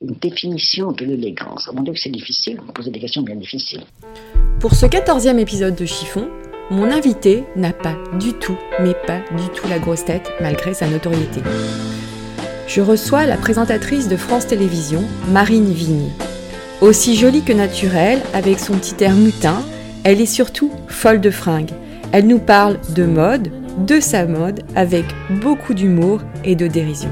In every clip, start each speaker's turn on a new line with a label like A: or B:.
A: Une définition de l'élégance. Mon Dieu que c'est difficile, vous posez des questions bien difficiles.
B: Pour ce quatorzième épisode de Chiffon, mon invité n'a pas du tout, mais pas du tout la grosse tête malgré sa notoriété. Je reçois la présentatrice de France Télévisions, Marine Vigne. Aussi jolie que naturelle, avec son petit air mutin, elle est surtout folle de fringues. Elle nous parle de mode, de sa mode, avec beaucoup d'humour et de dérision.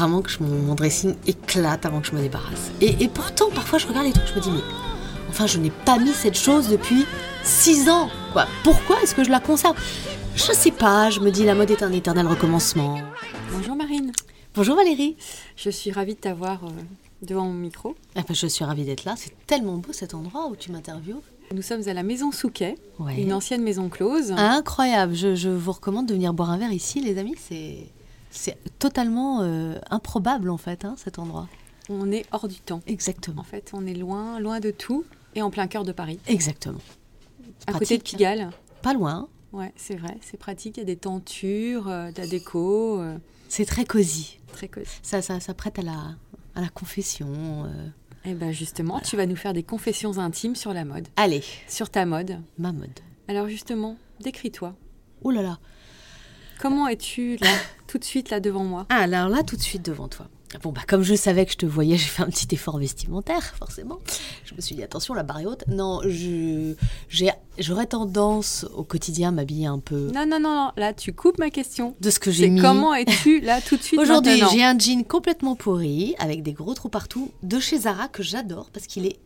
C: Vraiment que je- mon, mon dressing éclate avant que je me débarrasse. Et, et pourtant, parfois, je regarde les trucs, je me dis, mais enfin, je n'ai pas mis cette chose depuis 6 ans. Quoi? Pourquoi est-ce que je la conserve? Je sais pas, je me dis, la mode est un éternel recommencement.
B: Bonjour Marine,
C: Bonjour Valérie.
B: je suis ravie de t'avoir euh, devant mon micro.
C: Eh ben, je suis ravie d'être là. C'est tellement beau cet endroit où tu m'interviews.
B: Nous sommes à la Maison Souquet,
C: Ouais.
B: une ancienne maison close.
C: Incroyable. Je, je vous recommande de venir boire un verre ici, les amis. C'est, c'est totalement euh, improbable, en fait, hein, cet endroit.
B: On est hors du temps.
C: Exactement.
B: En fait, on est loin, loin de tout et en plein cœur de Paris,
C: Exactement.
B: à côté de. Pigalle.
C: Pas loin.
B: Ouais, c'est vrai, c'est pratique. Il y a des tentures, euh, de la déco, euh,
C: C'est très cosy.
B: très cosy.
C: Ça, ça, ça prête à la, à la confession. euh.
B: Et ben justement, tu vas nous faire des confessions intimes sur la mode,
C: Allez,
B: sur ta mode.
C: ma mode.
B: Alors justement, décris-toi.
C: Oh là là.
B: Comment es-tu là, tout de suite là devant moi
C: Ah, alors là, tout de suite devant toi. Bon, bah, comme je savais que je te voyais, j'ai fait un petit effort vestimentaire, forcément. Je me suis dit, attention, la barre est haute. Non, je, j'ai, j'aurais tendance au quotidien à m'habiller un peu
B: Non, non, non, non. Là, tu coupes ma question.
C: de ce que j'ai mis.
B: comment es-tu là tout de suite
C: Aujourd'hui, j'ai un jean complètement pourri, avec des gros trous partout, de chez Zara, que j'adore parce qu'il est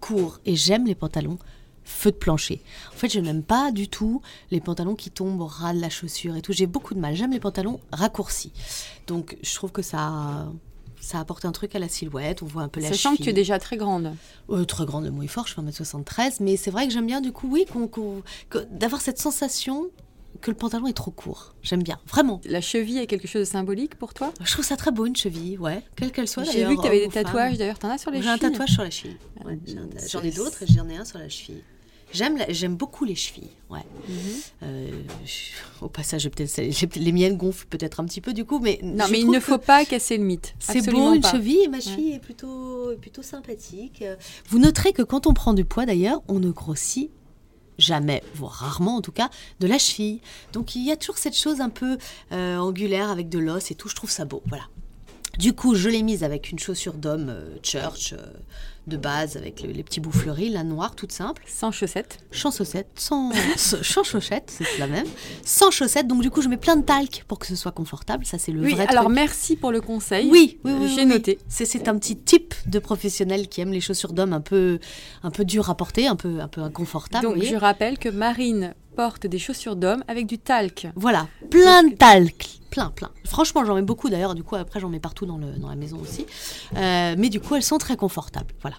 C: court. Et j'aime les pantalons feu de plancher. En fait, je n'aime pas du tout les pantalons qui tombent au ras de la chaussure et tout. J'ai beaucoup de mal. J'aime les pantalons raccourcis. Donc, je trouve que ça, ça apporte un truc à la silhouette. On voit un peu la
B: Sachant que tu es
C: cheville.
B: déjà très grande.
C: Euh, très grande, le mot est fort, je fais 1m73, mais c'est vrai que j'aime bien du coup, oui, qu'on- qu'on- que- d'avoir cette sensation que le pantalon est trop court. J'aime bien, vraiment.
B: La cheville est quelque chose de symbolique pour toi?
C: Je trouve ça très beau une cheville, ouais, quelle qu'elle soit.
B: J'ai vu que tu avais des tatouages d'ailleurs. T'en as sur les
C: J'ai un
B: chevilles
C: tatouage sur la cheville. Ouais, J'en ai d'autres et j'en ai un sur la cheville. J'aime, j'aime beaucoup les chevilles. Ouais.
B: Mhm.
C: Euh, je- au passage, peut-être, les miennes gonflent peut-être un petit peu du coup, mais
B: Non, mais il ne faut pas casser le mythe.
C: C'est beau une
B: pas.
C: cheville et ma cheville est plutôt, plutôt sympathique. Euh, Vous noterez que quand on prend du poids d'ailleurs, on ne grossit jamais, voire rarement en tout cas, de la cheville. Donc il y a toujours cette chose un peu euh, angulaire avec de l'os et tout, je trouve ça beau. Voilà. Du coup, je l'ai mise avec une chaussure d'homme euh, church de base avec le- les petits bouts fleuris, la noire, toute simple
B: Sans chaussettes.
C: sans chaussettes, sans, sans chaussettes, c'est la même, sans chaussettes. Donc du coup, je mets plein de talc pour que ce soit confortable. Ça, c'est le
B: Oui,
C: vrai
B: alors
C: truc.
B: merci pour le conseil.
C: Oui, oui, oui,
B: J'ai
C: oui,
B: noté.
C: C'est, un petit type de professionnel qui aime les chaussures d'homme un peu, un peu dures à porter, un peu, un peu inconfortables.
B: Donc je rappelle que Marine porte des chaussures d'homme avec du talc.
C: Voilà, plein de talc, plein, plein. Franchement, j'en mets beaucoup d'ailleurs. Du coup, après, j'en mets partout dans, le, dans la maison aussi. Euh, mais du coup, elles sont très confortables. Voilà.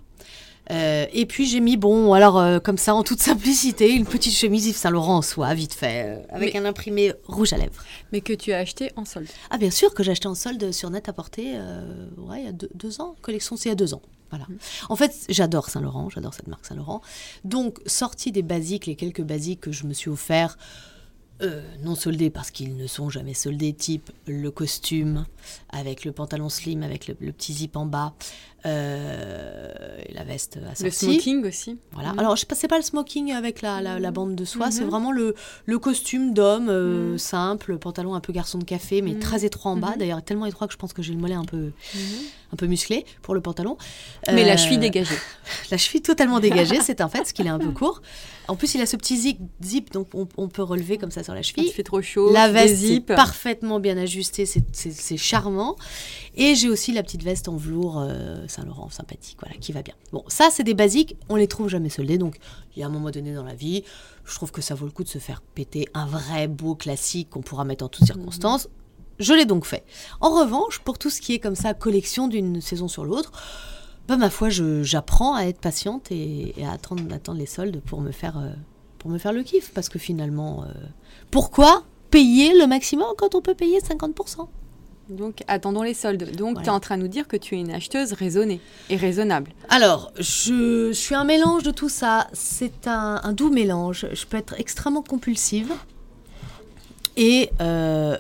C: Euh, et puis j'ai mis, bon, alors euh, comme ça, en toute simplicité, une petite chemise Yves Saint Laurent en soie, vite fait, euh, avec
B: Mais-
C: un imprimé rouge à lèvres.
B: Mais que tu as acheté en solde.
C: Ah bien sûr que j'ai acheté en solde sur net à porter ouais, il y a deux, deux ans. Collection c'est il y a deux ans. Voilà. En fait, j'adore Saint Laurent, j'adore cette marque Saint Laurent. Donc, sorti des basiques, les quelques basiques que je me suis offert, euh, non soldés parce qu'ils ne sont jamais soldés, type le costume avec le pantalon slim, avec le, le petit zip en bas, euh, la veste
B: Le
C: assortie.
B: smoking aussi.
C: Voilà.
B: Mhm.
C: Alors, je sais pas le smoking avec la, la, la bande de soie, c'est
B: Mhm.
C: vraiment le, le costume d'homme euh,
B: Mhm.
C: simple, le pantalon un peu garçon de café, mais
B: Mhm.
C: très étroit en bas.
B: Mhm.
C: D'ailleurs, tellement étroit que je pense que j'ai le mollet un peu,
B: Mhm.
C: un peu musclé pour le pantalon.
B: Mais la
C: Euh,
B: cheville dégagée.
C: La cheville totalement dégagée, c'est un fait, parce qu'il est un peu court. En plus, il a ce petit zip, zip donc on, on peut relever comme ça sur la
B: Quand
C: cheville.
B: il fait trop chaud,
C: La veste est parfaitement bien ajustée, c'est charmant. Et j'ai aussi la petite veste en velours euh, Saint-Laurent sympathique, voilà, qui va bien. Bon, ça, c'est des basiques, on les trouve jamais soldés, donc il y a un moment donné dans la vie, je trouve que ça vaut le coup de se faire péter un vrai beau classique qu'on pourra mettre en toutes circonstances. Je l'ai donc fait. En revanche, pour tout ce qui est comme ça, collection d'une saison sur l'autre, bah, ma foi, j'apprends à être patiente et, et à attendre, attendre les soldes pour me faire, euh, pour me faire le kiff. Parce que finalement, euh, pourquoi payer le maximum quand on peut payer 50%
B: Donc, attendons les soldes. Donc,
C: Voilà.
B: tu es en train de nous dire que tu es une acheteuse raisonnée et raisonnable.
C: Alors, je, je suis un mélange de tout ça. C'est un, un doux mélange. Je peux être extrêmement compulsive et, euh,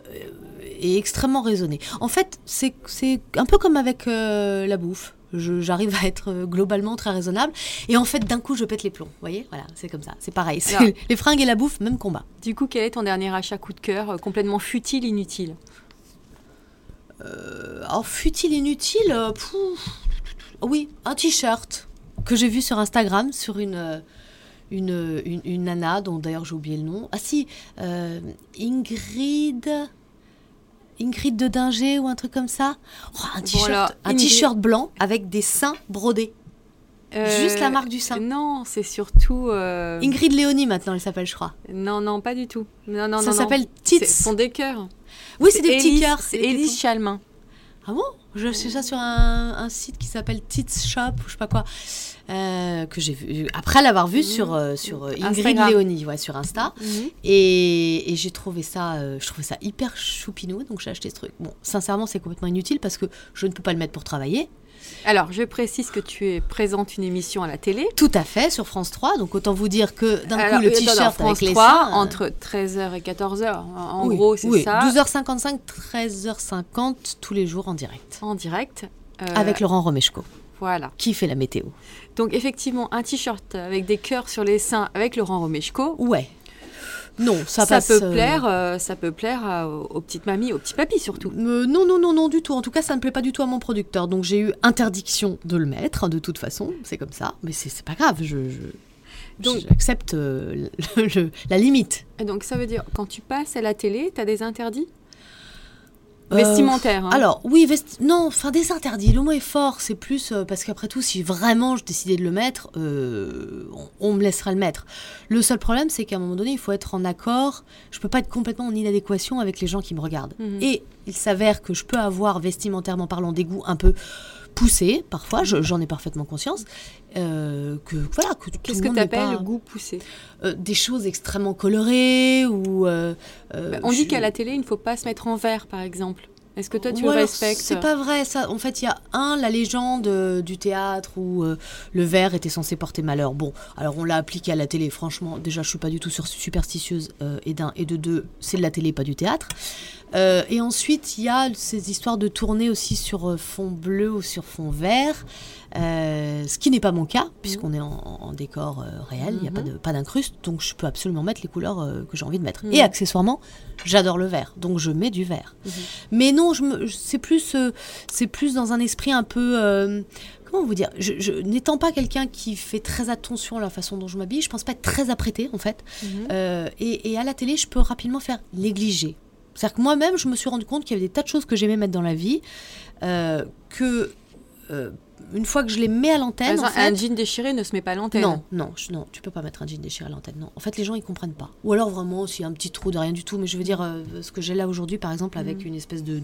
C: et extrêmement raisonnée. En fait, c'est c'est un peu comme avec euh, la bouffe. J'arrive à être euh, globalement très raisonnable. Et en fait, d'un coup, je pète les plombs. Vous voyez? Voilà, c'est comme ça. C'est pareil.
B: Alors-
C: Les fringues et la bouffe, même combat.
B: Du coup, quel est ton dernier achat coup de cœur, complètement futile, inutile?
C: Alors, futile, inutile euh, pouf. Oui, un t-shirt que j'ai vu sur Instagram sur une, euh, une, une, une nana dont d'ailleurs j'ai oublié le nom. Ah si, euh, Ingrid. Ingrid de Dinger ou un truc comme ça. Oh, un t-shirt
B: Voilà,
C: blanc avec des seins brodés. Juste la marque du sein.
B: Non, c'est surtout. euh,
C: Ingrid Léonie maintenant, elle s'appelle, je crois.
B: Non, non, pas du tout. Non, non,
C: ça s'appelle Tits.
B: Ce sont des cœurs.
C: Oui, c'est des petits cœurs.
B: C'est Élise. Chalmin.
C: Ah bon? Je sais ça sur un, un site qui s'appelle Tits Shop ou je sais pas quoi. euh, que j'ai vu après l'avoir vu sur, euh, sur euh, Ingrid
B: Instagram.
C: Léonie ouais, sur Insta. Et, et j'ai trouvé ça, euh, je trouvais ça hyper choupinou, donc j'ai acheté ce truc. Bon, sincèrement, c'est complètement inutile parce que je ne peux pas le mettre pour travailler.
B: Alors, je précise que tu es présente une émission à la télé.
C: Tout à fait, sur France 3. Donc autant vous dire que d'un coup, le
B: euh,
C: t-shirt
B: France
C: avec les
B: 3,
C: seins, euh,
B: entre 13h et 14h. En en
C: oui,
B: gros, c'est
C: oui,
B: ça.
C: 12h55, 13h50, tous les jours en direct.
B: En direct. Euh,
C: Avec Laurent Romeshko,
B: Voilà.
C: qui fait la météo.
B: Donc, effectivement, un t-shirt avec des cœurs sur les seins avec Laurent Romeshko.
C: Ouais. Non, ça,
B: Ça,
C: passe.
B: peut
C: euh,
B: plaire, euh, ça peut plaire à- aux, petites mamies, aux petits papis surtout.
C: Euh, non, non, non, non, du tout. En tout cas, ça ne plaît pas du tout à mon producteur. Donc j'ai eu interdiction de le mettre, de toute façon. C'est comme ça. Mais c'est pas grave. Je, je-
B: Donc-
C: j'accepte euh, la limite.
B: Et donc, ça veut dire, quand tu passes à la télé, tu as des interdits?
C: Euh,
B: vestimentaires. hein.
C: Alors, oui, vesti- non, enfin, des interdits. Le mot est fort. C'est plus euh, parce qu'après tout, si vraiment je décidais de le mettre, euh, on, on me laissera le mettre. Le seul problème, c'est qu'à un moment donné, il faut être en accord. Je peux pas être complètement en inadéquation avec les gens qui me regardent.
B: Mhm.
C: Et il s'avère que je peux avoir, vestimentairement parlant, des goûts un peu poussés, parfois, je- j'en ai parfaitement conscience. euh, que voilà,
B: Qu'est-ce
C: le
B: que tu appelles
C: pas-
B: le goût poussé?
C: euh, Des choses extrêmement colorées ou. euh,
B: Bah, On dit qu'à la télé, il ne faut pas se mettre en vert, par exemple. Est-ce que toi, tu
C: Ou alors,
B: respectes
C: C'est pas vrai, ça. En fait, il y a un, la légende euh, du théâtre où euh, le verre était censé porter malheur. Bon, alors on l'a appliqué à la télé. Franchement, déjà, je suis pas du tout sur- superstitieuse. euh, et d'un, et de deux, c'est de la télé, pas du théâtre. Euh, et ensuite, il y a ces histoires de tourner aussi sur euh, fond bleu ou sur fond vert. euh, ce qui n'est pas mon cas, puisqu'on est en, en décor euh, réel, il n'y a pas, de, pas d'incruste, donc je peux absolument mettre les couleurs que j'ai envie de mettre.
B: Mhm.
C: Et accessoirement, j'adore le vert, donc je mets du vert. Mais non, je c'est plus, c'est plus dans un esprit un peu. comment vous dire je, je- N'étant pas quelqu'un qui fait très attention à la façon dont je m'habille, je pense pas être très apprêtée en fait.
B: Mhm.
C: Euh, et, et à la télé, je peux rapidement faire négligé. C'est-à-dire que moi-même, je me suis rendu compte qu'il y avait des tas de choses que j'aimais mettre dans la vie, euh, que euh, une fois que je les mets à l'antenne, en
B: exemple,
C: fait,
B: un jean déchiré ne se met pas à l'antenne.
C: non, non, je- non, tu peux pas mettre un jean déchiré à l'antenne. Non, en fait, les gens ils comprennent pas. Ou alors vraiment, s'il y a un petit trou de rien du tout. Mais je veux dire, euh, ce que j'ai là aujourd'hui, par exemple, avec une espèce de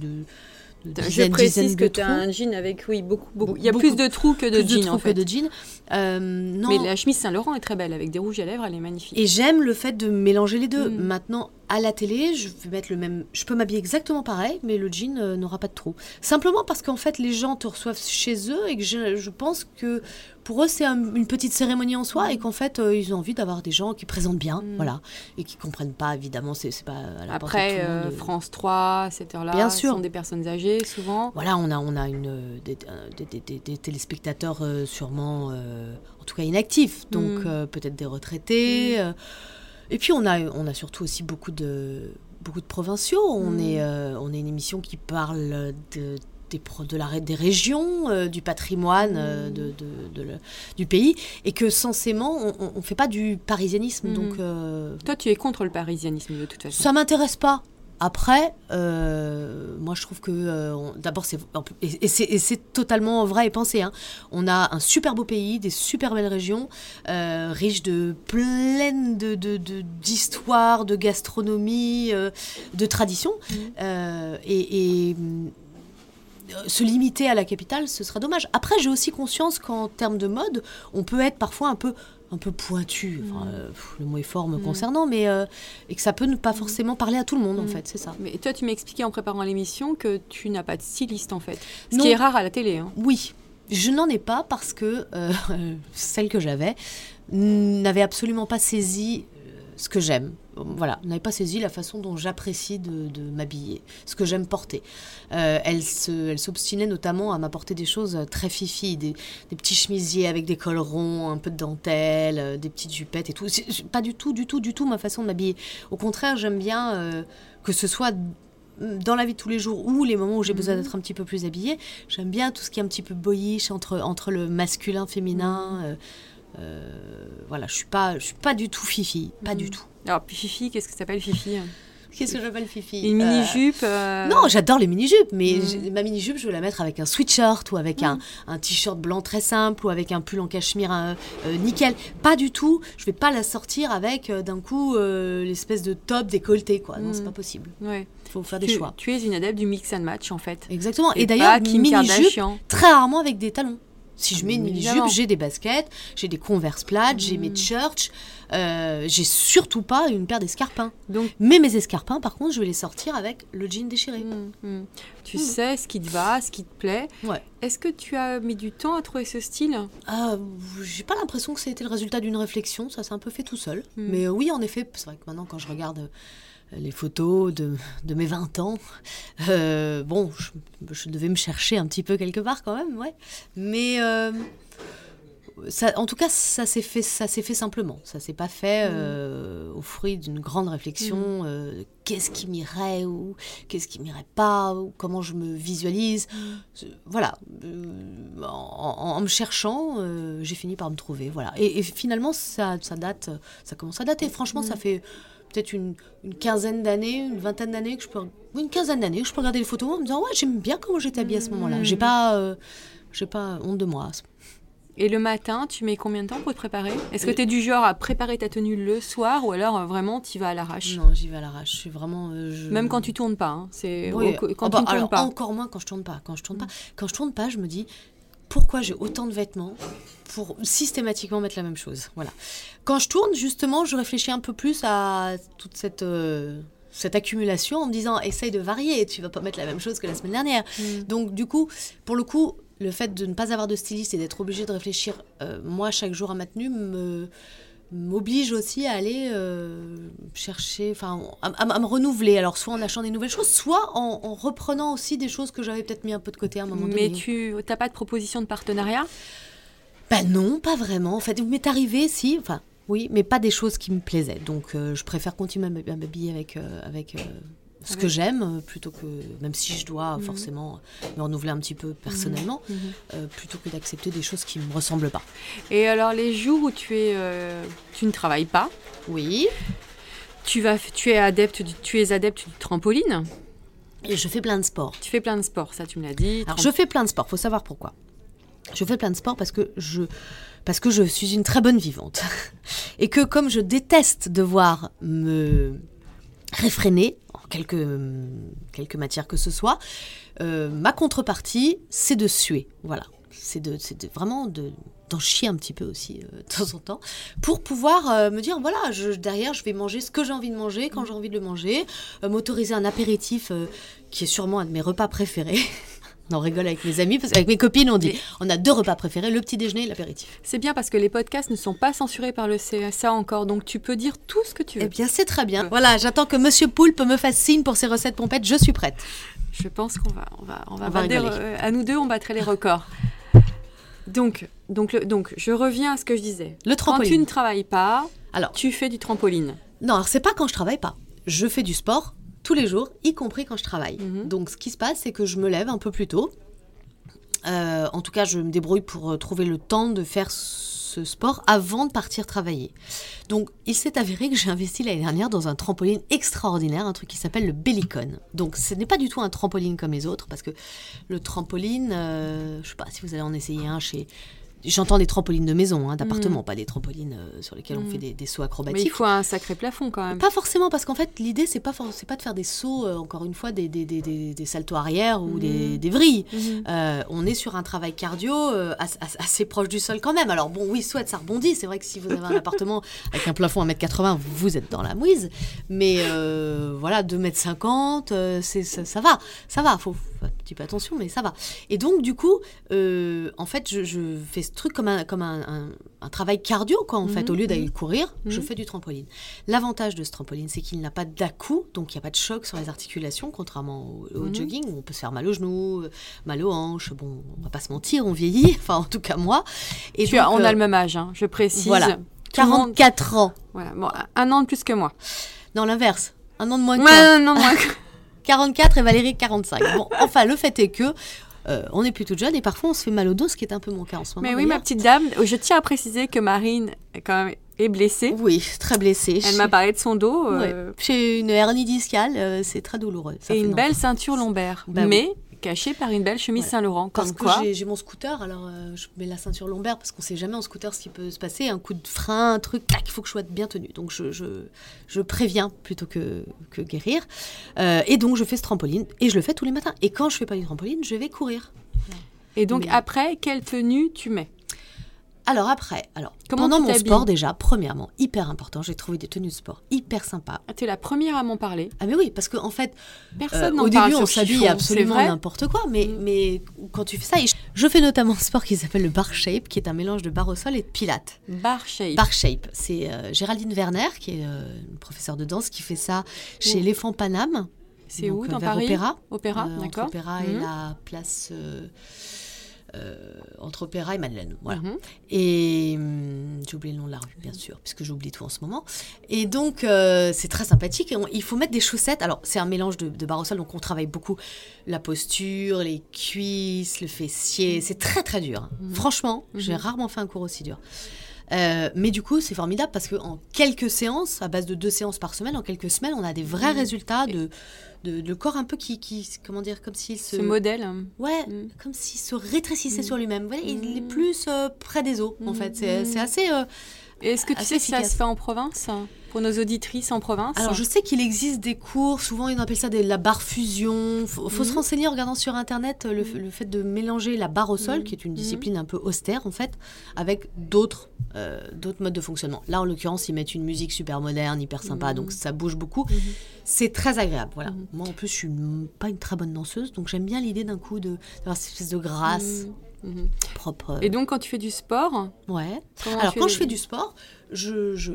B: Je précise que tu as
C: trous.
B: un jean avec, oui, beaucoup, beaucoup.
C: Be-
B: Il y a
C: beaucoup-
B: plus de trous que de
C: plus de
B: jeans,
C: trous
B: en fait.
C: que de jeans. Euh, non.
B: Mais la chemise Saint-Laurent est très belle, avec des rouges à lèvres, elle est magnifique.
C: Et j'aime le fait de mélanger les deux.
B: Mm.
C: Maintenant, à la télé, je vais mettre le même. Je peux m'habiller exactement pareil, mais le jean euh, n'aura pas de trou. Simplement parce qu'en fait, les gens te reçoivent chez eux et que je, je pense que pour eux, c'est un- une petite cérémonie en soi et qu'en fait, euh, ils ont envie d'avoir des gens qui présentent bien,
B: Mm.
C: voilà, et qui comprennent pas. Évidemment, c'est pas à la portée de
B: Après,
C: tout le
B: euh,
C: monde.
B: France 3, cette heure-là,
C: Bien
B: ce
C: sûr.
B: sont des personnes âgées, souvent.
C: Voilà, on a, on a une, euh, des, euh, des- des- des- des téléspectateurs euh, sûrement, euh, en tout cas inactifs, donc
B: Mm.
C: euh, peut-être des retraités. euh. et puis on a, on a surtout aussi beaucoup de, beaucoup de provinciaux. On,
B: Mm.
C: est, euh, on est une émission qui parle de, des, de la, des régions, euh, du patrimoine euh,
B: Mm.
C: de, de- de le- du pays, et que censément, on ne fait pas du parisianisme.
B: Mm.
C: Donc euh,
B: Toi, tu es contre le parisianisme, de toute façon.
C: ça m'intéresse pas. Après, euh, moi je trouve que euh, d'abord c'est et, et c'est totalement vrai et pensé. hein. On a un super beau pays, des super belles régions, euh, riches de pleines de de- de- d'histoires, de, gastronomie, de traditions. Euh, et, et, se limiter à la capitale, ce sera dommage. Après, j'ai aussi conscience qu'en termes de mode, on peut être parfois un peu un peu pointu. Enfin, euh, pff, le mot est fort me concernant, mais euh, et que ça peut ne pas forcément parler à tout le monde en
B: Mm.
C: fait, c'est ça.
B: Mais toi, tu m'expliquais en préparant l'émission que tu n'as pas de styliste en fait. Ce
C: Non.
B: qui est rare à la télé. hein.
C: Oui, je n'en ai pas parce que euh, celle que j'avais n'avait absolument pas saisi euh, ce que j'aime. Voilà, n'avait pas saisi la façon dont j'apprécie de, de m'habiller, ce que j'aime porter. Euh, elle se- elle s'obstinait notamment à m'apporter des choses très fifi, des, des petits chemisiers avec des cols ronds, un peu de dentelle, euh, des petites jupettes et tout. C'est pas du tout, du tout, du tout ma façon de m'habiller. Au contraire, j'aime bien euh, que ce soit dans la vie de tous les jours ou les moments où j'ai besoin d'être un petit peu plus habillée, j'aime bien tout ce qui est un petit peu boyish entre, entre le masculin, féminin. euh, euh, voilà, je suis pas, je suis pas du tout fifi, pas du tout.
B: Alors, puis Fifi, qu'est-ce que ça s'appelle Fifi
C: Qu'est-ce que j'appelle fifi
B: Une
C: Euh,
B: mini-jupe euh,
C: Non, j'adore les mini-jupes, mais j'ai- ma mini-jupe, je veux la mettre avec un sweatshirt ou avec un, un t-shirt blanc très simple ou avec un pull en cachemire euh, euh, nickel. Pas du tout. Je vais pas la sortir avec euh, d'un coup euh, l'espèce de top décolleté, quoi. Non,
B: Mm.
C: c'est pas possible.
B: ouais.
C: Il faut faire des
B: tu,
C: choix.
B: tu es une adepte du mix and match en fait.
C: Exactement. Et,
B: Et
C: d'ailleurs, mini-jupe, très rarement avec des talons. Si je mets une mini-jupe, j'ai des baskets, j'ai des Converse plates, j'ai mes church, euh, j'ai surtout pas une paire d'escarpins.
B: Donc,
C: Mais mes escarpins, par contre, je vais les sortir avec le jean déchiré.
B: mm, mm. tu
C: Mm.
B: sais ce qui te va, ce qui te plaît.
C: Ouais.
B: Est-ce que tu as mis du temps à trouver ce style?
C: Euh, j'ai pas l'impression que ça a été le résultat d'une réflexion, ça s'est un peu fait tout seul.
B: Mm.
C: Mais oui, en effet, c'est vrai que maintenant, quand je regarde euh, les photos de, de mes 20 ans, euh, bon, je, je devais me chercher un petit peu quelque part quand même, ouais. Mais euh, ça, en tout cas, ça s'est fait, ça s'est fait simplement. Ça s'est pas fait euh, au fruit d'une grande réflexion. euh, qu'est-ce qui m'irait ou qu'est-ce qui m'irait pas ou comment je me visualise. Je- Voilà. En, en- en me cherchant, j'ai fini par me trouver. Voilà. Et, et finalement, ça, ça date, ça commence à dater. Franchement, ça fait peut-être une, une quinzaine d'années, une vingtaine d'années que je peux, une quinzaine d'années que je peux regarder les photos en me disant ouais, j'aime bien comment j'étais habillée à ce moment-là. J'ai pas, euh, j'ai pas honte de moi.
B: Et le matin, tu mets combien de temps pour te préparer? Est-ce que tu es du genre à préparer ta tenue le soir ou alors euh, vraiment tu vas à l'arrache?
C: Non, j'y vais à l'arrache. Je suis vraiment. euh, je-
B: Même quand tu tournes pas. hein, c'est
C: Oui.
B: au- quand
C: Ah bah,
B: tu ne tournes
C: alors,
B: pas.
C: Encore moins quand je tourne pas. Quand je tourne pas, quand je tourne pas, je me dis pourquoi j'ai autant de vêtements pour systématiquement mettre la même chose. Voilà. Quand je tourne, justement, je réfléchis un peu plus à toute cette euh, cette accumulation en me disant essaye de varier. Tu vas pas mettre la même chose que la semaine dernière.
B: Mm.
C: Donc du coup, pour le coup, le fait de ne pas avoir de styliste et d'être obligé de réfléchir euh, moi chaque jour à ma tenue me m'oblige aussi à aller euh, chercher, enfin, à, à- à me renouveler. Alors, soit en achetant des nouvelles choses, soit en, en reprenant aussi des choses que j'avais peut-être mis un peu de côté à un moment
B: Mais
C: donné.
B: tu n'as pas de proposition de partenariat?
C: Bah non, pas vraiment. En fait, il m'est arrivé, si, enfin, oui, mais pas des choses qui me plaisaient. Donc, euh, je préfère continuer à m'hab- à m'habiller avec, euh, avec ce que
B: Avec-
C: j'aime, euh, plutôt que, même si je dois
B: Mhm.
C: forcément me renouveler un petit peu personnellement, euh, plutôt que d'accepter des choses qui ne me ressemblent pas.
B: Et alors les jours où tu es, euh, tu ne travailles pas,
C: Oui,
B: tu vas, tu es adepte, du, tu es adepte du trampoline.
C: et je fais plein de sports.
B: Tu fais plein de sports, ça tu me l'as dit.
C: Alors, je fais plein de sports, faut savoir pourquoi. Je fais plein de sports parce que je, parce que je suis une très bonne vivante. Et que comme je déteste devoir me réfréner en quelques, quelques matières que ce soit, euh, ma contrepartie, c'est de suer. Voilà. C'est de, de- vraiment de d'en chier un petit peu aussi euh, de temps en temps pour pouvoir euh, me dire voilà je, derrière je vais manger ce que j'ai envie de manger quand j'ai envie de le manger euh, m'autoriser un apéritif qui est sûrement un de mes repas préférés on rigole avec mes amis parce qu'avec mes copines on dit on a deux repas préférés le petit déjeuner et l'apéritif
B: C'est bien parce que les podcasts ne sont pas censurés par le CSA encore, donc tu peux dire tout ce que tu veux.
C: eh bien c'est très bien voilà j'attends que Monsieur Poulpe me fasse signe pour ses recettes pompettes je suis prête
B: Je pense qu'on va, on va, on va,
C: On va
B: re- à nous deux, on battrait les records. Donc, donc, le- donc, je reviens à ce que je disais.
C: le
B: Quand
C: trampoline
B: tu ne travailles pas,
C: alors
B: tu fais du trampoline.
C: Non, alors c'est pas quand je travaille pas. Je fais du sport tous les jours, y compris quand je travaille.
B: Mhm.
C: Donc ce qui se passe, c'est que je me lève un peu plus tôt. Euh, en tout cas, je me débrouille pour euh, trouver le temps de faire ce sport avant de partir travailler. Donc, il s'est avéré que j'ai investi l'année dernière dans un trampoline extraordinaire, un truc qui s'appelle le Bellicon. Donc, ce n'est pas du tout un trampoline comme les autres, parce que le trampoline, euh, je sais pas si vous allez en essayer un chez J'entends des trampolines de maison, hein, d'appartement, pas des trampolines euh, sur lesquelles on fait des, des sauts acrobatiques.
B: Mais il faut un sacré plafond quand même.
C: Pas forcément, parce qu'en fait, l'idée, c'est pas, c'est pas de faire des sauts, euh, encore une fois, des, des, des, saltos arrière ou des, des vrilles. Euh, on est sur un travail cardio as- as- assez proche du sol quand même. Alors, bon, oui, soit ça rebondit. C'est vrai que si vous avez un appartement avec un plafond à 1m80, vous êtes dans la mouise. Mais voilà, 2m50, euh, c'est, ça, ça va. Ça va. Faut un petit peu attention, mais ça va. Et donc, du coup, euh, en fait, je, je fais ce truc comme un, comme un, un- un travail cardio, quoi, en fait. Au lieu d'aller courir, je fais du trampoline. L'avantage de ce trampoline, c'est qu'il n'a pas d'à-coup, donc il n'y a pas de choc sur les articulations, contrairement au, au jogging, où on peut se faire mal aux genoux, euh, mal aux hanches. Bon, on va pas se mentir, on vieillit, enfin, en tout cas, moi. Et
B: Tu as, on
C: euh,
B: a le même âge, hein, je précise.
C: Voilà.
B: Tout le monde-
C: 44 ans.
B: Voilà, bon, un an de plus que moi.
C: Dans l'inverse. Un an de moins que
B: Ouais,
C: toi.
B: non, non, moi.
C: 44 et Valérie 45. Bon, enfin, le fait est que euh, on est plutôt jeune et parfois on se fait mal au dos, ce qui est un peu mon cas en ce moment.
B: Mais oui, ma petite dame, je tiens à préciser que Marine quand même est blessée.
C: Oui, très blessée.
B: Elle m'a parlé de son dos euh,
C: Ouais. J'ai une hernie discale, euh, c'est très douloureux. Ça
B: et
C: fait
B: une belle ceinture lombaire,
C: Bah oui.
B: Mais cachée par une belle chemise
C: Ouais.
B: Saint-Laurent.
C: Parce
B: Comme
C: que
B: quoi,
C: j'ai- mon scooter, alors euh, je mets la ceinture lombaire parce qu'on sait jamais en scooter ce qui peut se passer. Un coup de frein, un truc, tac, il faut que je sois bien tenue. Donc je, je, je préviens plutôt que, que guérir. Euh, et donc je fais ce trampoline et je le fais tous les matins. Et quand je fais pas du trampoline, je vais courir.
B: Et donc
C: Mais-
B: après, quelle tenue tu mets?
C: Alors après, alors
B: Comment
C: pendant mon sport déjà, premièrement, hyper important, j'ai trouvé des tenues de sport hyper sympas.
B: Ah, Tu es la première à m'en parler.
C: Ah mais oui, parce qu'en en fait,
B: Personne
C: Euh, au début, on s'habille absolument n'importe quoi, mais,
B: Mm.
C: mais quand tu fais ça, je- fais notamment un sport qui s'appelle le bar shape, qui est un mélange de barre au sol et de pilates.
B: Bar shape.
C: Bar shape, c'est euh, Géraldine Werner, qui est euh, une professeure de danse, qui fait ça chez
B: Où
C: l'éléphant Paname.
B: C'est où
C: euh,
B: dans
C: vers
B: Paris
C: Opéra.
B: Opéra,
C: Euh,
B: d'accord.
C: Opéra et
B: Mhm.
C: la place. Euh, entre Opéra et Madeleine. Voilà.
B: Mhm.
C: Et hum, j'ai oublié le nom de la rue, bien sûr, puisque j'oublie tout en ce moment. Et donc, euh, c'est très sympathique. Et on- il faut mettre des chaussettes. Alors, c'est un mélange de, de barre au sol, donc on travaille beaucoup la posture, les cuisses, le fessier. C'est très, très dur. hein. Franchement, j'ai rarement fait un cours aussi dur. Euh, mais du coup, c'est formidable parce qu'en quelques séances, à base de deux séances par semaine, en quelques semaines, on a des vrais résultats de, de, de corps un peu qui, qui comment dire, comme s'il se,
B: Ce modèle. hein.
C: Ouais,
B: Mm.
C: comme s'il se rétrécissait sur lui-même. Il est plus euh, près des os, en fait. C'est assez. euh,
B: Est-ce que tu sais si ça se fait en province Pour nos auditrices en province
C: Alors, je sais qu'il existe des cours, souvent ils appellent ça des, la barre fusion. Faut, faut se renseigner en regardant sur internet euh, le, le fait de mélanger la barre au sol, qui est une discipline un peu austère en fait, avec d'autres euh, d'autres modes de fonctionnement. Là, en l'occurrence, ils mettent une musique super moderne, hyper sympa, donc ça bouge beaucoup. C'est très agréable. Voilà. Moi, en plus, je suis pas une très bonne danseuse, donc j'aime bien l'idée d'un coup de d'avoir cette espèce de grâce
B: Mhm.
C: propre.
B: Et donc, quand tu fais du sport,
C: Ouais. Alors, quand je fais du sport, je, je-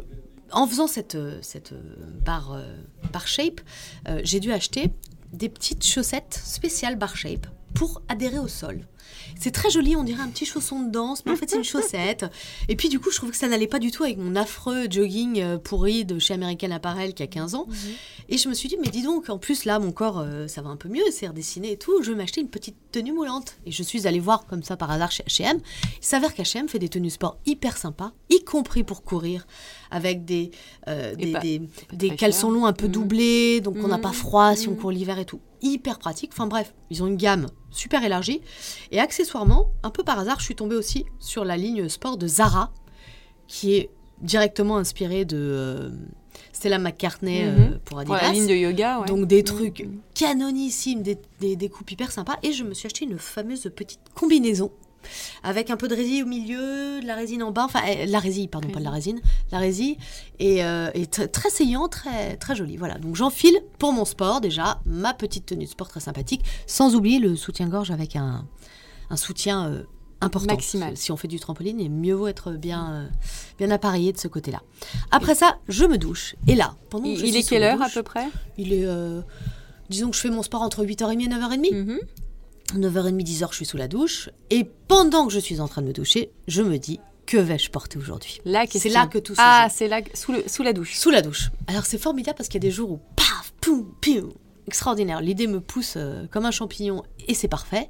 C: en faisant cette, euh, cette euh, barre, euh, barre shape, euh, j'ai dû acheter des petites chaussettes spéciales barre shape pour adhérer au sol. C'est très joli, on dirait un petit chausson de danse, mais en fait c'est une chaussette. Et puis du coup, je trouve que ça n'allait pas du tout avec mon affreux jogging euh, pourri de chez American Apparel qui a 15 ans. Et je me suis dit, mais dis donc, en plus là, mon corps, euh, ça va un peu mieux, c'est redessiné et tout, je vais m'acheter une petite tenue moulante. Et je suis allée voir comme ça par hasard chez H&M. Il s'avère qu'H&M fait des tenues sport hyper sympas, y compris pour courir, avec des, euh, des,
B: pas-
C: des,
B: pas
C: des
B: très
C: caleçons longs un peu
B: Mhm.
C: doublés, donc on n'a
B: Mhm.
C: pas froid si on
B: Mhm.
C: court l'hiver et tout. Hyper pratique. Enfin bref, ils ont une gamme super élargie. Et accessoirement, un peu par hasard, je suis tombée aussi sur la ligne sport de Zara, qui est directement inspirée de euh, Stella McCartney euh,
B: Mhm.
C: pour
B: pour
C: Adidas.
B: la ligne de yoga, ouais.
C: Donc des
B: Mhm.
C: trucs canonissimes, des, des, des coupes hyper sympas. Et je me suis acheté une fameuse petite combinaison avec un peu de résine au milieu, de la résine en bas, enfin euh, la résine, pardon, pas de la résine, la résine, et, euh, et très saillant, très, très joli. Voilà, donc j'enfile pour mon sport déjà ma petite tenue de sport très sympathique, sans oublier le soutien-gorge avec un, un soutien euh, important.
B: Maximal.
C: Si on fait du trampoline, il mieux vaut être bien, euh, bien appareillé de ce côté-là. Après ça, je me douche, et là, pendant que
B: Il,
C: je
B: il
C: suis
B: est quelle heure à peu près?
C: il est. disons que je fais mon sport entre 8h30 et 9h30.
B: Mhm.
C: 9h30, 10h, je suis sous la douche. Et pendant que je suis en train de me doucher, je me dis que vais-je porter aujourd'hui? C'est là que tout se
B: Ah, c'est là, sous, le, sous la douche.
C: Sous la douche. Alors c'est formidable parce qu'il y a des jours où paf, poum, piou, extraordinaire. L'idée me pousse euh, comme un champignon et c'est parfait.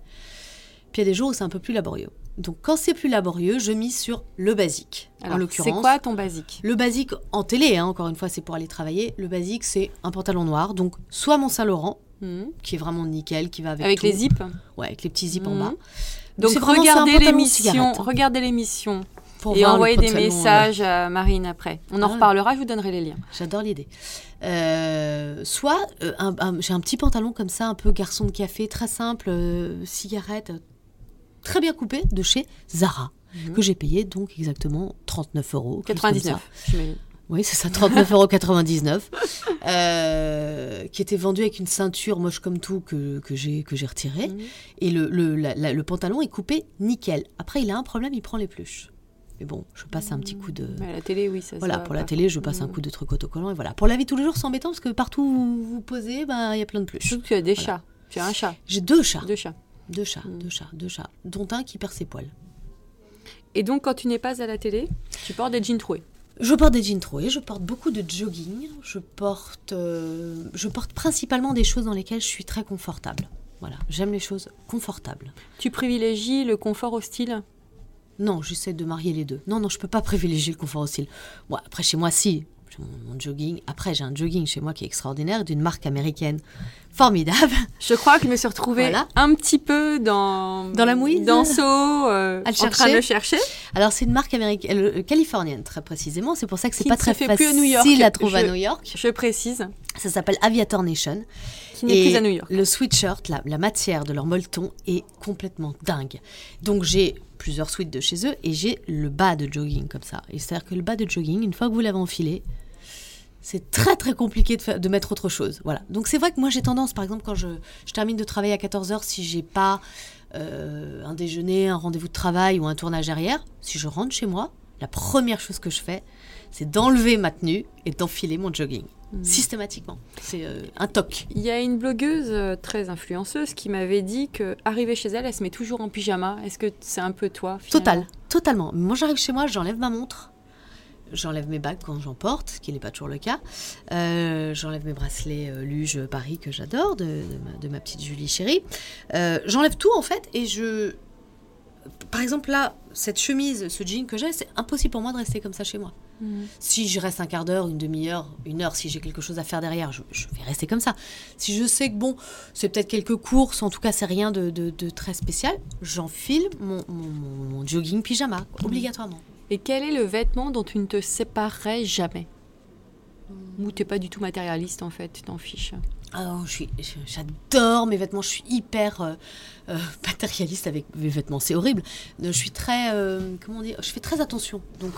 C: Puis il y a des jours où c'est un peu plus laborieux. Donc quand c'est plus laborieux, je mise sur le basique. en
B: Alors,
C: l'occurrence,
B: c'est quoi ton basique?
C: Le basique en télé, hein, encore une fois, c'est pour aller travailler. Le basique, c'est un pantalon noir, donc soit mon Saint-Laurent,
B: Mhm.
C: qui est vraiment nickel, qui va avec,
B: Avec
C: tout.
B: les zips
C: Ouais, avec les petits zips en
B: Mhm.
C: bas.
B: Donc
C: vraiment-
B: regardez l'émission, regardez l'émission et envoyez des
C: euh,
B: messages à Marine après. On en
C: Ah.
B: reparlera, je vous donnerai les liens.
C: J'adore l'idée. Euh, soit euh, j'ai un petit pantalon comme ça, un peu garçon de café, très simple, cigarette, très bien coupé, de chez Zara,
B: Mhm.
C: que j'ai payé donc exactement 39 euros. quelque chose comme ça.
B: 99, j'imagine.
C: Oui, c'est ça, 39,99 euros. Euh, qui était vendu avec une ceinture moche comme tout que, que j'ai que j'ai retirée.
B: Mhm.
C: Et le, le, la- la- le pantalon est coupé nickel. Après, il a un problème, il prend les pluches. Mais bon, je passe un petit coup de...
B: À la télé, oui, ça
C: Voilà, pour la télé, je passe un
B: Mhm.
C: coup de truc autocollant et voilà. Pour la vie tous les jours, c'est embêtant parce que partout où vous vous posez, ben, il y a plein de pluches.
B: Surtout que tu as des
C: Voilà.
B: chats. Tu as un chat,
C: J'ai deux chats.
B: deux chats.
C: Deux chats,
B: Mhm.
C: deux chats, deux chats. Dont un qui perd ses poils.
B: Et donc, quand tu n'es pas à la télé, tu portes des jeans troués.
C: Je porte des jeans troués, je porte beaucoup de jogging, je porte, euh, je porte principalement des choses dans lesquelles je suis très confortable. Voilà, j'aime les choses confortables.
B: Tu privilégies le confort au style?
C: Non, j'essaie de marier les deux. Non, non, je peux pas privilégier le confort au style. Bon, après, chez moi, si. Mon, mon jogging. Après, j'ai un jogging chez moi qui est extraordinaire, d'une marque américaine formidable.
B: Je crois que je me suis retrouvée
C: Voilà.
B: un petit peu dans...
C: Dans la mouise
B: Dans Sceaux, euh,
C: À le
B: en train de
C: chercher
B: le chercher.
C: Alors, c'est une marque américaine, euh, californienne, très précisément. C'est pour ça que c'est pas très
B: fait
C: facile
B: plus à New York.
C: à trouver
B: Je-
C: à New York.
B: Je précise,
C: Ça s'appelle Aviator Nation.
B: qui n'est plus à New York.
C: Le sweatshirt, la, la matière de leur molleton est complètement dingue. Donc j'ai plusieurs sweats de chez eux et j'ai le bas de jogging comme ça. Et c'est-à-dire que le bas de jogging, une fois que vous l'avez enfilé, c'est très très compliqué de, faire- de mettre autre chose. Voilà. Donc c'est vrai que moi j'ai tendance, par exemple, quand je, je termine de travailler à 14h, si j'ai pas euh, un déjeuner, un rendez-vous de travail ou un tournage derrière, si je rentre chez moi, la première chose que je fais, c'est d'enlever ma tenue et d'enfiler mon jogging. Systématiquement. C'est euh, un toc.
B: Il y a une blogueuse euh, très influenceuse qui m'avait dit que arrivée chez elle, elle se met toujours en pyjama. Est-ce que c'est un peu toi
C: Total, totalement. Moi, j'arrive chez moi, j'enlève ma montre, j'enlève mes bagues quand j'en porte, ce qui n'est pas toujours le cas. Euh, j'enlève mes bracelets euh, Luge Paris que j'adore, de, de ma, de ma petite Julie chérie. Euh, j'enlève tout en fait et je. Par exemple, là, cette chemise, ce jean que j'ai, c'est impossible pour moi de rester comme ça chez moi.
B: Mhm.
C: Si je reste un quart d'heure, une demi-heure, une heure, si j'ai quelque chose à faire derrière, je, je vais rester comme ça. Si je sais que bon, c'est peut-être quelques courses, en tout cas c'est rien de, de- de très spécial, j'enfile mon, mon, mon- mon jogging pyjama, quoi, obligatoirement.
B: Et quel est le vêtement dont tu ne te séparerais jamais? Ou t'es pas du tout matérialiste en fait, tu t'en fiches?
C: Ah, je suis, j'adore mes vêtements, je suis hyper euh, euh, matérialiste avec mes vêtements, c'est horrible. Euh, Je suis très, euh, comment dire, je fais très attention. Donc,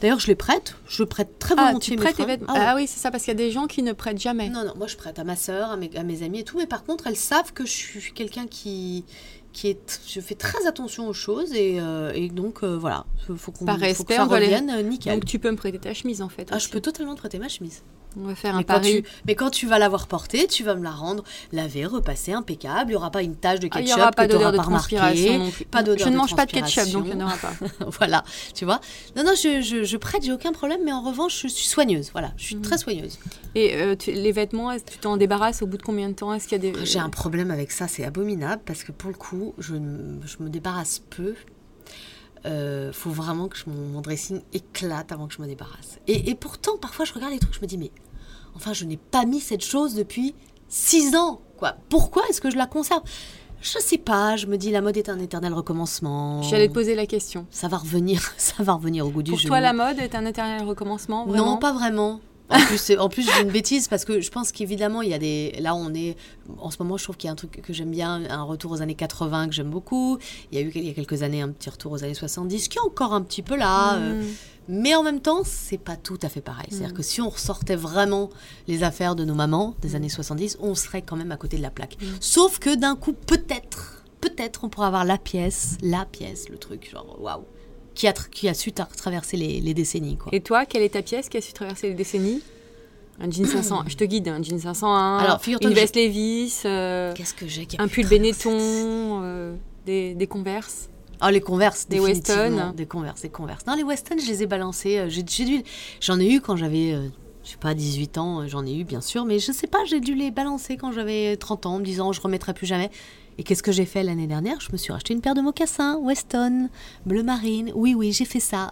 C: d'ailleurs, je les prête, je prête très
B: Ah,
C: volontiers
B: tu
C: mes
B: tes vêtements
C: Ah ouais.
B: Ah oui, c'est ça, parce qu'il y a des gens qui ne prêtent jamais.
C: Non, non, moi je prête à ma sœur, à mes, à mes amis et tout, mais par contre, elles savent que je suis quelqu'un qui, qui est. Je fais très attention aux choses et, euh, et donc euh, voilà, il faut qu'on
B: Par respect, on les-
C: revienne euh, nickel.
B: Donc tu peux me prêter ta chemise en fait.
C: ah, je peux totalement te prêter ma chemise.
B: On va faire un
C: Mais
B: pari.
C: tu, mais quand tu vas l'avoir portée, tu vas me la rendre lavée, repassée, impeccable. Il n'y aura pas une tache de
B: Ah,
C: ketchup
B: Il n'y aura pas
C: que
B: de
C: pas
B: transpiration
C: remarqué. pas d'odeur
B: Je ne mange pas de ketchup, donc il n'y en aura pas.
C: voilà, tu vois. Non, non, je, je, je prête, j'ai aucun problème, mais en revanche, je suis soigneuse. Voilà, je suis
B: Mhm.
C: très soigneuse.
B: Et euh, tu- les vêtements, tu t'en débarrasses au bout de combien de temps? Est-ce qu'il y a des...
C: J'ai un problème avec ça, c'est abominable parce que pour le coup, je, ne- je me débarrasse peu. Euh, faut vraiment que je- mon, mon dressing éclate avant que je me débarrasse. Et, et pourtant, parfois, je regarde les trucs, je me dis, mais enfin, je n'ai pas mis cette chose depuis six ans. Quoi. Pourquoi est-ce que je la conserve? Je sais pas, je me dis, la mode est un éternel recommencement.
B: J'allais te poser la question.
C: Ça va revenir, ça va revenir au goût du
B: Pour
C: jour.
B: toi, la mode est un éternel recommencement vraiment?
C: Non, pas vraiment. En plus, en plus, j'ai une bêtise parce que je pense qu'évidemment, il y a des. Là, on est. En ce moment, je trouve qu'il y a un truc que j'aime bien, un retour aux années 80 que j'aime beaucoup. Il y a eu il y a quelques années un petit retour aux années 70 qui est encore un petit peu là. euh,
B: Mm.
C: mais en même temps, c'est pas tout à fait pareil. C'est-à-dire que si on ressortait vraiment les affaires de nos mamans des années 70, on serait quand même à côté de la plaque. Sauf que d'un coup, peut-être, peut-être, on pourrait avoir la pièce, la pièce, le truc, genre waouh, qui a, qui a su tra- traverser les, les décennies. Quoi.
B: Et toi, quelle est ta pièce qui a su traverser les décennies? Un jean 500, je te guide, un jean 501,
C: Alors, figure-toi
B: une veste Levis, euh,
C: Qu'est-ce que j'ai
B: un
C: pu
B: pull Benetton, euh, des, des Converse.
C: Ah, les Converse,
B: Des. Weston.
C: Des Converse, des Converse. Non, les Weston, je les ai balancés. euh, j'en ai eu quand j'avais euh, Je sais pas, 18 ans, j'en ai eu bien sûr, mais je sais pas, j'ai dû les balancer quand j'avais 30 ans en me disant je remettrai plus jamais. Et qu'est-ce que j'ai fait l'année dernière? Je me suis racheté une paire de mocassins Weston, bleu marine. Oui, oui, j'ai fait ça.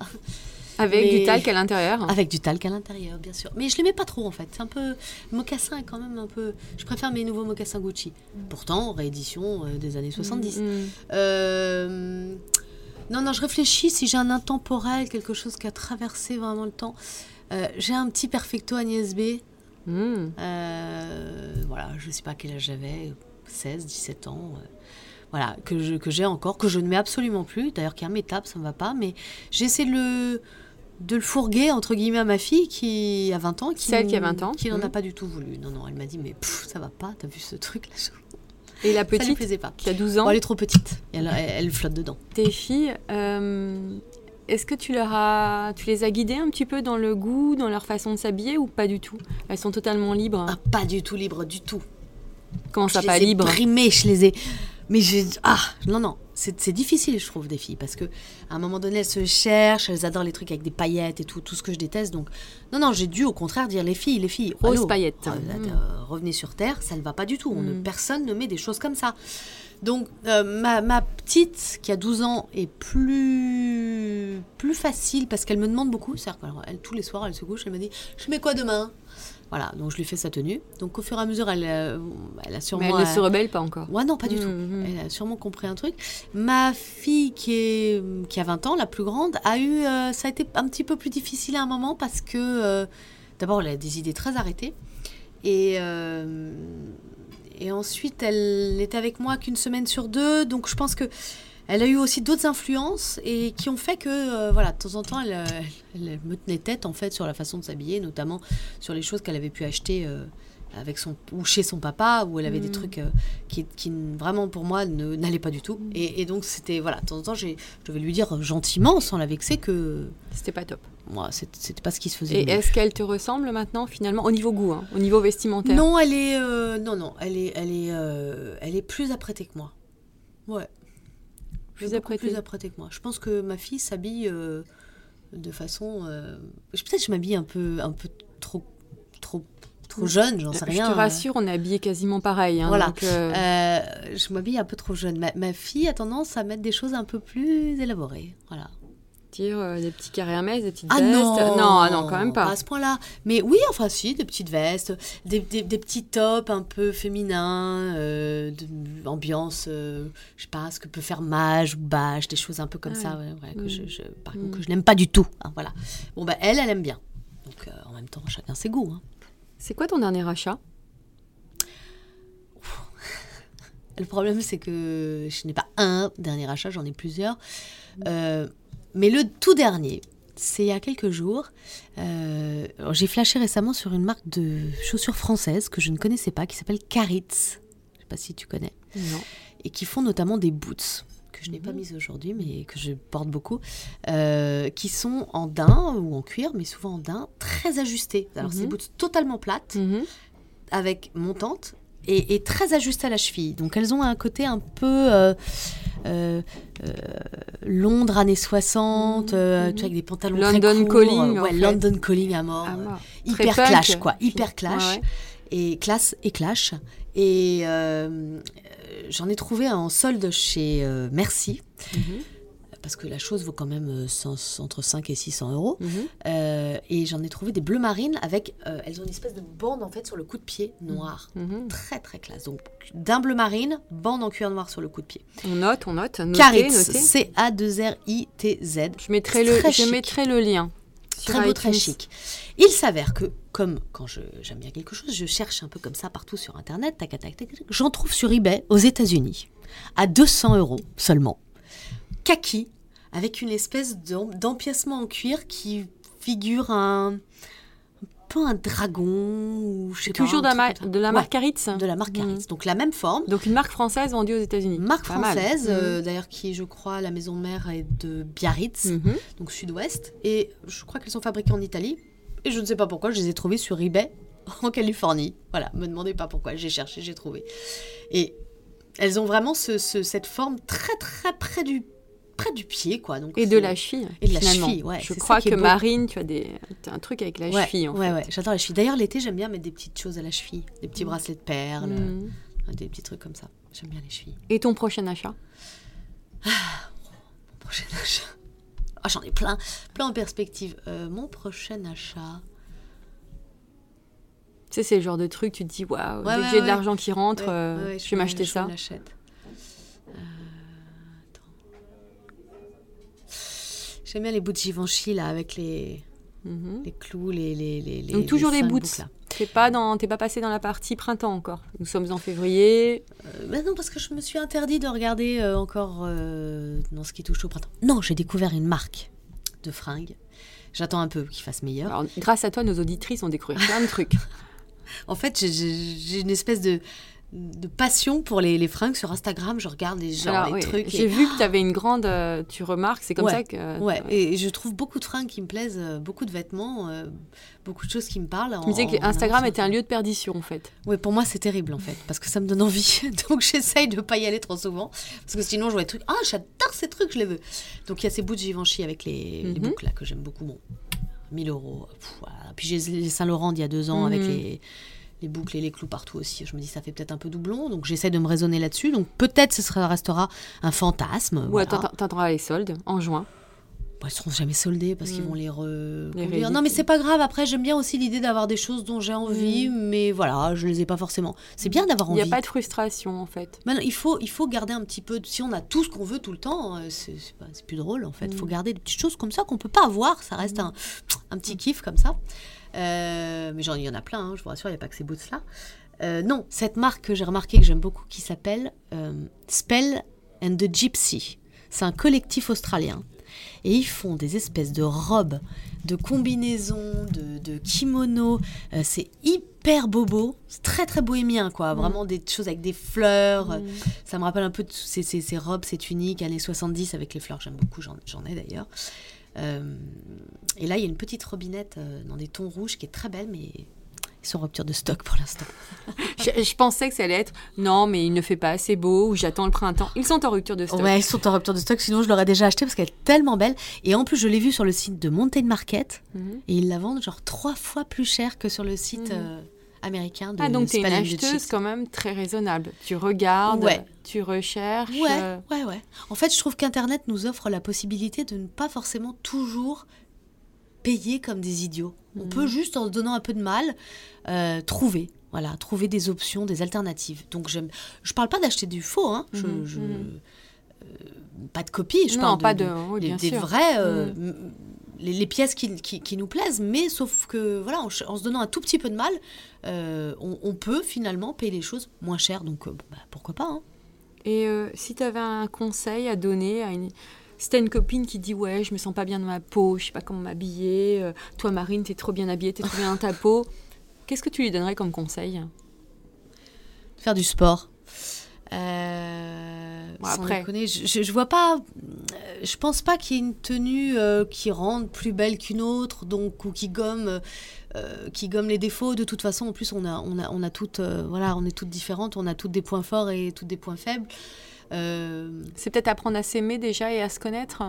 B: Avec
C: Mais-
B: du talc à l'intérieur.
C: Avec du talc à l'intérieur, bien sûr. Mais je les mets pas trop en fait. C'est un peu. Mocassin est quand même un peu. Je préfère mes nouveaux mocassins Gucci. Pourtant, réédition euh, des années 70.
B: Mm.
C: Euh, Non, non, je réfléchis si j'ai un intemporel, quelque chose qui a traversé vraiment le temps. Euh, j'ai un petit Perfecto Agnès B.
B: Mm.
C: Euh, voilà, je sais pas quel âge j'avais, 16, 17 ans. euh, voilà, que je- que j'ai encore, que je ne mets absolument plus. D'ailleurs, qui est immétable, ça ne va pas. Mais j'ai essayé de le, de le fourguer, entre guillemets, à ma fille qui a 20 ans. Qui,
B: Celle qui a 20 ans.
C: Qui n'en a
B: Mhm.
C: pas du tout voulu. Non, non, elle m'a dit, mais pff, ça va pas, t'as vu ce truc là
B: Et la
C: Ça lui
B: petite,
C: plaisait pas.
B: qui a 12 ans,
C: Bon, elle est trop petite. Et Elle, elle- elle flotte dedans.
B: tes filles, euh, est-ce que tu, leur as, tu les as guidées un petit peu dans le goût, dans leur façon de s'habiller ou pas du tout? Elles sont totalement libres?
C: Ah, pas du tout libre, du tout.
B: Comment ça,
C: je
B: pas
C: les ai
B: libre
C: brimées, je les ai. Mais j'ai. Ah, non, non. C'est c'est difficile, je trouve, des filles. Parce que à un moment donné, elles se cherchent, elles adorent les trucs avec des paillettes et tout, tout ce que je déteste. Donc, non, non, j'ai dû au contraire dire les filles, les filles.
B: Rose paillettes.
C: euh,
B: Mm.
C: euh, revenez sur Terre, ça ne va pas du tout. On ne,
B: Mm.
C: personne ne met des choses comme ça. Donc, euh, ma, ma petite, qui a 12 ans, est plus, plus facile parce qu'elle me demande beaucoup. C'est-à-dire tous les soirs, elle se couche, elle me dit Je mets quoi demain? Voilà, donc je lui fais sa tenue. Donc, au fur et à mesure, elle, euh, elle a sûrement.
B: Mais elle ne
C: euh,
B: se rebelle pas encore.
C: Ouais, non, pas du tout.
B: Mhm.
C: Elle a sûrement compris un truc. Ma fille, qui, est, qui a 20 ans, la plus grande, a eu. euh, ça a été un petit peu plus difficile à un moment parce que. euh, D'abord, elle a des idées très arrêtées. Et. et ensuite, elle n'était avec moi qu'une semaine sur deux. Donc, je pense que. Elle a eu aussi d'autres influences et qui ont fait que, euh, voilà, de temps en temps, elle, euh, elle me tenait tête en fait sur la façon de s'habiller, notamment sur les choses qu'elle avait pu acheter euh, avec son ou chez son papa, où elle avait des
B: Mhm.
C: trucs euh, qui, qui vraiment pour moi ne- n'allaient pas du tout. Et, et donc c'était voilà, de temps en temps, je devais lui dire gentiment, sans la vexer, que
B: C'était pas top.
C: moi c'était pas ce qui se faisait.
B: Et est-ce qu'elle te ressemble maintenant, finalement, au niveau goût, hein, au niveau vestimentaire?
C: Non, elle est euh, non non, elle est elle est euh, elle est plus apprêtée que moi. Ouais.
B: Plus apprêtée.
C: Plus apprêtée que moi. Je pense que ma fille s'habille euh, de façon. euh, je- Peut-être que je m'habille un peu un peu trop trop trop jeune, j'en sais
B: Je
C: rien.
B: te
C: euh.
B: rassure, on est habillé quasiment pareil. hein,
C: Voilà.
B: donc, euh,
C: Euh, je m'habille un peu trop jeune. Ma, ma fille a tendance à mettre des choses un peu plus élaborées. Voilà.
B: Euh, des petits carrés Hermès, des petites
C: Ah
B: vestes.
C: non
B: non, ah non, quand même pas.
C: à ce point-là. Mais oui, enfin si, des petites vestes, des, des- des petits tops un peu féminins, euh, de- ambiance, euh, je sais pas, ce que peut faire Mage ou Bâche, des choses un peu comme
B: Ah
C: ça, ouais, ouais, que
B: Mm.
C: je, je- par
B: Mm.
C: contre, que je n'aime pas du tout. hein, voilà. Bon, bah elle, elle aime bien. Donc euh, en même temps, chacun ses goûts. hein.
B: C'est quoi ton dernier achat
C: Le problème, c'est que je n'ai pas un dernier achat, j'en ai plusieurs. Euh, mais le tout dernier, c'est il y a quelques jours. Euh, J'ai flashé récemment sur une marque de chaussures françaises que je ne connaissais pas, qui s'appelle Caritz. Je ne sais pas si tu connais.
B: Non.
C: Et qui font notamment des boots que je n'ai pas mises aujourd'hui, mais que je porte beaucoup, euh, qui sont en daim ou en cuir, mais souvent en daim, très ajustés. Alors, c'est des
B: Mhm.
C: boots totalement plates,
B: Mhm.
C: avec montante et, et très ajustées à la cheville. Donc elles ont un côté un peu euh, Londres années 60, euh,
B: Mhm.
C: tu vois, avec des pantalons
B: London
C: très courts,
B: calling, en
C: ouais,
B: fait.
C: London calling à mort, euh, hyper
B: Très
C: clash
B: punk.
C: quoi, hyper clash
B: Ouais, ouais.
C: et classe et clash. Et euh, euh, j'en ai trouvé un en solde chez euh, Merci.
B: Mhm.
C: Parce que la chose vaut quand même euh, entre 5 et 600 euros.
B: Mhm.
C: Euh, et j'en ai trouvé des bleus marines avec. euh, elles ont une espèce de bande en fait sur le coup de pied noir.
B: Mhm.
C: Très très classe. Donc d'un bleu marine, bande en cuir noir sur le coup de pied.
B: On note, on note. Notez,
C: Caritz,
B: notez.
C: C-A-2-R-I-T-Z.
B: Je mettrai, le,
C: Très
B: je
C: chic.
B: mettrai le lien.
C: Très beau, très chic. Il s'avère que, comme quand j'aime bien quelque chose, je cherche un peu comme ça partout sur Internet, tac, tac, tac, tac. j'en trouve sur eBay aux États-Unis à 200 euros seulement. Kaki, avec une espèce d'em- d'empiècement en cuir qui figure un, un peu un dragon ou je sais pas,
B: Toujours
C: un
B: de la,
C: truc
B: mar-
C: comme ça.
B: de la
C: Ouais,
B: marque Caritz.
C: de la marque Caritz. Donc la même forme.
B: Donc une marque française vendue aux États-Unis.
C: Marque
B: Pas
C: française,
B: Mhm.
C: euh, d'ailleurs qui, je crois, la maison mère est de Biarritz
B: Mhm.
C: donc sud-ouest. Et je crois qu'elles sont fabriquées en Italie. Et je ne sais pas pourquoi, je les ai trouvées sur eBay en Californie. Voilà, me demandez pas pourquoi, j'ai cherché, j'ai trouvé. Et elles ont vraiment ce- ce- cette forme très très près du près du pied, quoi. Donc
B: Et de la cheville.
C: Et de la cheville, ouais,
B: Je crois que. Marine, tu as, des... as un truc avec la
C: ouais,
B: cheville. En
C: ouais,
B: fait.
C: ouais, j'adore les chevilles. D'ailleurs, l'été, j'aime bien mettre des petites choses à la cheville, des petits bracelets de perles,
B: Mm.
C: des petits trucs comme ça. J'aime bien les chevilles.
B: Et ton prochain achat?
C: Prochain achat. Ah, j'en ai plein, plein en perspective. Euh, mon prochain achat.
B: Tu sais, c'est le genre de truc, tu te dis, waouh,
C: Ouais,
B: dès
C: ouais,
B: que j'ai de
C: ouais.
B: l'argent qui rentre, euh, je vais m'acheter ça.
C: J'aime bien les bouts de Givenchy là avec les,
B: Mhm.
C: les clous, les, les, les, les-
B: Donc toujours
C: les
B: des
C: cinq
B: boots. T'es pas, dans... pas passé dans la partie printemps encore. Nous sommes en février.
C: Euh, bah non, parce que je me suis interdit de regarder euh, encore euh, dans ce qui touche au printemps. Non, j'ai découvert une marque de fringues. J'attends un peu qu'il fasse meilleur.
B: Alors, grâce à toi, nos auditrices ont découvert plein de trucs.
C: En fait, j'ai une espèce de, de passion pour les, les fringues sur Instagram. Je regarde les gens, les
B: oui,
C: trucs.
B: J'ai
C: et-
B: vu que tu avais une grande. euh, tu remarques, c'est comme
C: Ouais,
B: ça que.
C: Ouais, et je trouve beaucoup de fringues qui me plaisent, euh, beaucoup de vêtements, euh, beaucoup de choses qui me parlent.
B: Tu me disais que Instagram était un lieu de perdition, en fait.
C: Oui, pour moi, c'est terrible en fait, parce que ça me donne envie. Donc j'essaye de pas y aller trop souvent, parce que sinon je vois des trucs. Ah, j'adore ces trucs, je les veux. Donc il y a ces bouts de Givenchy avec les, les
B: Mhm.
C: boucles là que j'aime beaucoup. Bon, 1000 euros. pff, voilà. Puis j'ai les Saint-Laurent d'il y a deux ans avec
B: Mhm.
C: les, les boucles et les clous partout aussi. Je me dis, ça fait peut-être un peu doublon, donc j'essaie de me raisonner là-dessus. Donc peut-être ce sera, restera un fantasme.
B: Ou
C: voilà.
B: attends, les soldes en juin.
C: Bon, ils seront jamais soldés parce qu'ils
B: Mm.
C: vont les re.
B: Les
C: conduire.
B: rééditer.
C: Non, mais c'est pas grave. Après, j'aime bien aussi l'idée d'avoir des choses dont j'ai envie, mais voilà, je les ai pas forcément. C'est bien d'avoir
B: Il
C: envie.
B: n'y a pas de frustration, en fait.
C: Maintenant, il faut, il faut garder un petit peu. Si on a tout ce qu'on veut tout le temps, euh, c'est c'est pas- c'est plus drôle en fait. Il faut
B: Mm.
C: garder des petites choses comme ça qu'on peut pas avoir. Ça reste un, un petit kiff comme ça. Euh, mais il y en a plein, hein, je vous rassure, il n'y a pas que ces boots là. Euh, non, cette marque que j'ai remarqué que j'aime beaucoup qui s'appelle euh, Spell and the Gypsy. C'est un collectif australien. Et ils font des espèces de robes, de combinaisons, de, de kimonos. C'est hyper bobo. C'est très très bohémien, quoi. Vraiment des choses avec des fleurs. Euh, Ça me rappelle un peu ces, ces- ces robes, ces tuniques années 70 avec les fleurs. J'aime beaucoup, j'en j'en ai d'ailleurs. Euh, et là, il y a une petite robinette euh, dans des tons rouges qui est très belle, mais ils sont en rupture de stock pour l'instant.
B: je, je pensais que ça allait être non, mais il ne fait pas assez beau ou j'attends le printemps. Ils sont en rupture de stock.
C: Ouais, ils sont en rupture de stock, sinon je l'aurais déjà acheté parce qu'elle est tellement belle. Et en plus, je l'ai vue sur le site de Mountain Market
B: Mhm.
C: et ils la vendent genre trois fois plus cher que sur le site
B: Mhm.
C: euh, américain de
B: Ah, donc tu es une acheteuse quand même très raisonnable. Tu regardes,
C: Ouais.
B: tu recherches.
C: Ouais,
B: euh,
C: ouais, ouais. En fait, je trouve qu'Internet nous offre la possibilité de ne pas forcément toujours payer comme des idiots. On
B: Mhm.
C: peut juste, en se donnant un peu de mal, euh, trouver. Voilà, trouver des options, des alternatives. Donc, j'aime. Je parle pas d'acheter du faux, hein. Je,
B: Mhm,
C: je-
B: mhm.
C: euh, pas de copie. Je
B: Non,
C: parle
B: pas
C: de,
B: de- oui,
C: des-
B: bien
C: des
B: sûr.
C: vrais. Les, les pièces qui, qui- qui nous plaisent, mais sauf que voilà, en, se donnant un tout petit peu de mal, euh, on, on peut finalement payer les choses moins cher. Donc euh, bah, pourquoi pas hein.
B: Et euh, si tu avais un conseil à donner à une. Si t'as une copine qui dit ouais je me sens pas bien dans ma peau, je sais pas comment m'habiller, toi Marine t'es trop bien habillée, t'es trop bien dans ta peau, qu'est-ce que tu lui donnerais comme conseil?
C: Faire du sport.
B: Bon, après.
C: déconner, je, je, je vois pas. Je pense pas qu'il y ait une tenue euh, qui rende plus belle qu'une autre, donc ou qui gomme, euh, qui gomme les défauts. De toute façon, en plus, on a, on a, on a toutes, euh, voilà, on est toutes différentes, on a toutes des points forts et toutes des points faibles.
B: C'est peut-être apprendre à s'aimer déjà et à se connaître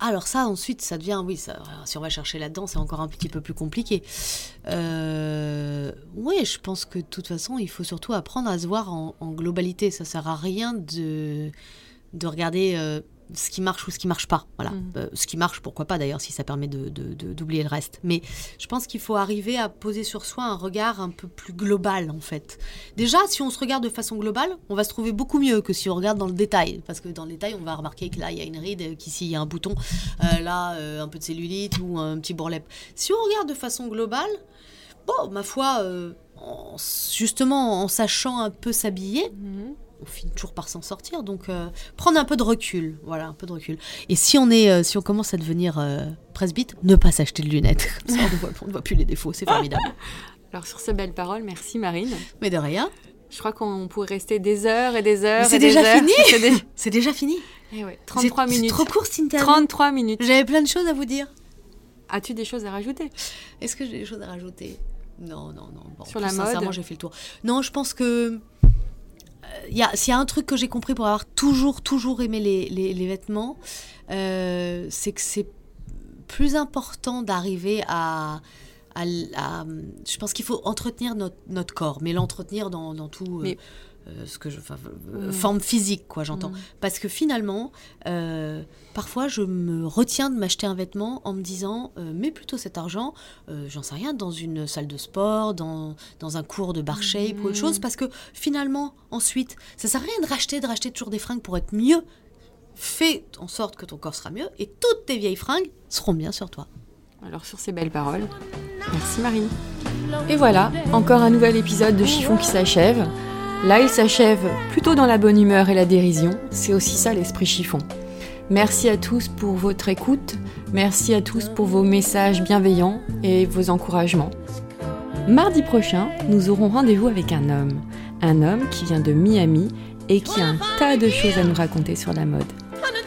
C: alors ça, ensuite, ça devient, oui, ça, si on va chercher là-dedans, c'est encore un petit peu plus compliqué. Euh, oui, je pense que de toute façon, il faut surtout apprendre à se voir en, en globalité. Ça sert à rien de, de regarder euh, ce qui marche ou ce qui marche pas. Voilà.
B: Mhm.
C: Euh, ce qui marche, pourquoi pas d'ailleurs, si ça permet de, de- de- d'oublier le reste. Mais je pense qu'il faut arriver à poser sur soi un regard un peu plus global, en fait. Déjà, si on se regarde de façon globale, on va se trouver beaucoup mieux que si on regarde dans le détail. Parce que dans le détail, on va remarquer que là, il y a une ride, euh, qu'ici, il y a un bouton, euh, là, euh, un peu de cellulite ou un petit bourrelet. Si on regarde de façon globale, bon, ma foi, en- justement, en sachant un peu s'habiller, on finit toujours par s'en sortir. Donc, euh, prendre un peu de recul. Voilà, un peu de recul. Et si on, est, euh, si on commence à devenir euh, presbyte, ne pas s'acheter de lunettes. Comme ça, on ne voit, on ne voit plus les défauts. C'est formidable.
B: Alors sur ces belles paroles, merci Marine.
C: Mais de rien.
B: Je crois qu'on pourrait rester des heures et des heures.
C: C'est déjà fini
B: C'est dé-
C: C'est déjà fini.
B: Eh ouais, 33
C: C'est-
B: minutes.
C: C'est trop court interview.
B: 33 minutes.
C: J'avais plein de choses à vous dire.
B: As-tu des choses à rajouter?
C: Est-ce que j'ai des choses à rajouter? Non, non, non. Bon,
B: Sur la mode?
C: Sincèrement, j'ai fait le tour. Non, je pense que. Y a, s'il y a un truc que j'ai compris pour avoir toujours, toujours aimé les, les- vêtements, euh, c'est que c'est plus important d'arriver à, Je pense qu'il faut entretenir notre, corps, mais l'entretenir dans, tout. euh, euh, ce que je, euh,
B: Mm.
C: forme physique quoi j'entends
B: Mm.
C: parce que finalement euh, parfois je me retiens de m'acheter un vêtement en me disant euh, mets plutôt cet argent j'en sais rien dans une salle de sport dans, dans un cours de bar shape ou autre chose parce que finalement ensuite ça sert à rien de racheter de racheter toujours des fringues pour être mieux fais en sorte que ton corps sera mieux et toutes tes vieilles fringues seront bien sur toi
B: Alors sur ces belles paroles, merci Marine. Et voilà, encore un nouvel épisode de Chiffon qui s'achève. Là, il s'achève plutôt dans la bonne humeur et la dérision. C'est aussi ça l'esprit chiffon. Merci à tous pour votre écoute. Merci à tous pour vos messages bienveillants et vos encouragements. Mardi prochain, nous aurons rendez-vous avec un homme. Un homme qui vient de Miami et qui a un tas de choses à nous raconter sur la mode.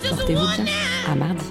B: Portez-vous bien. À mardi.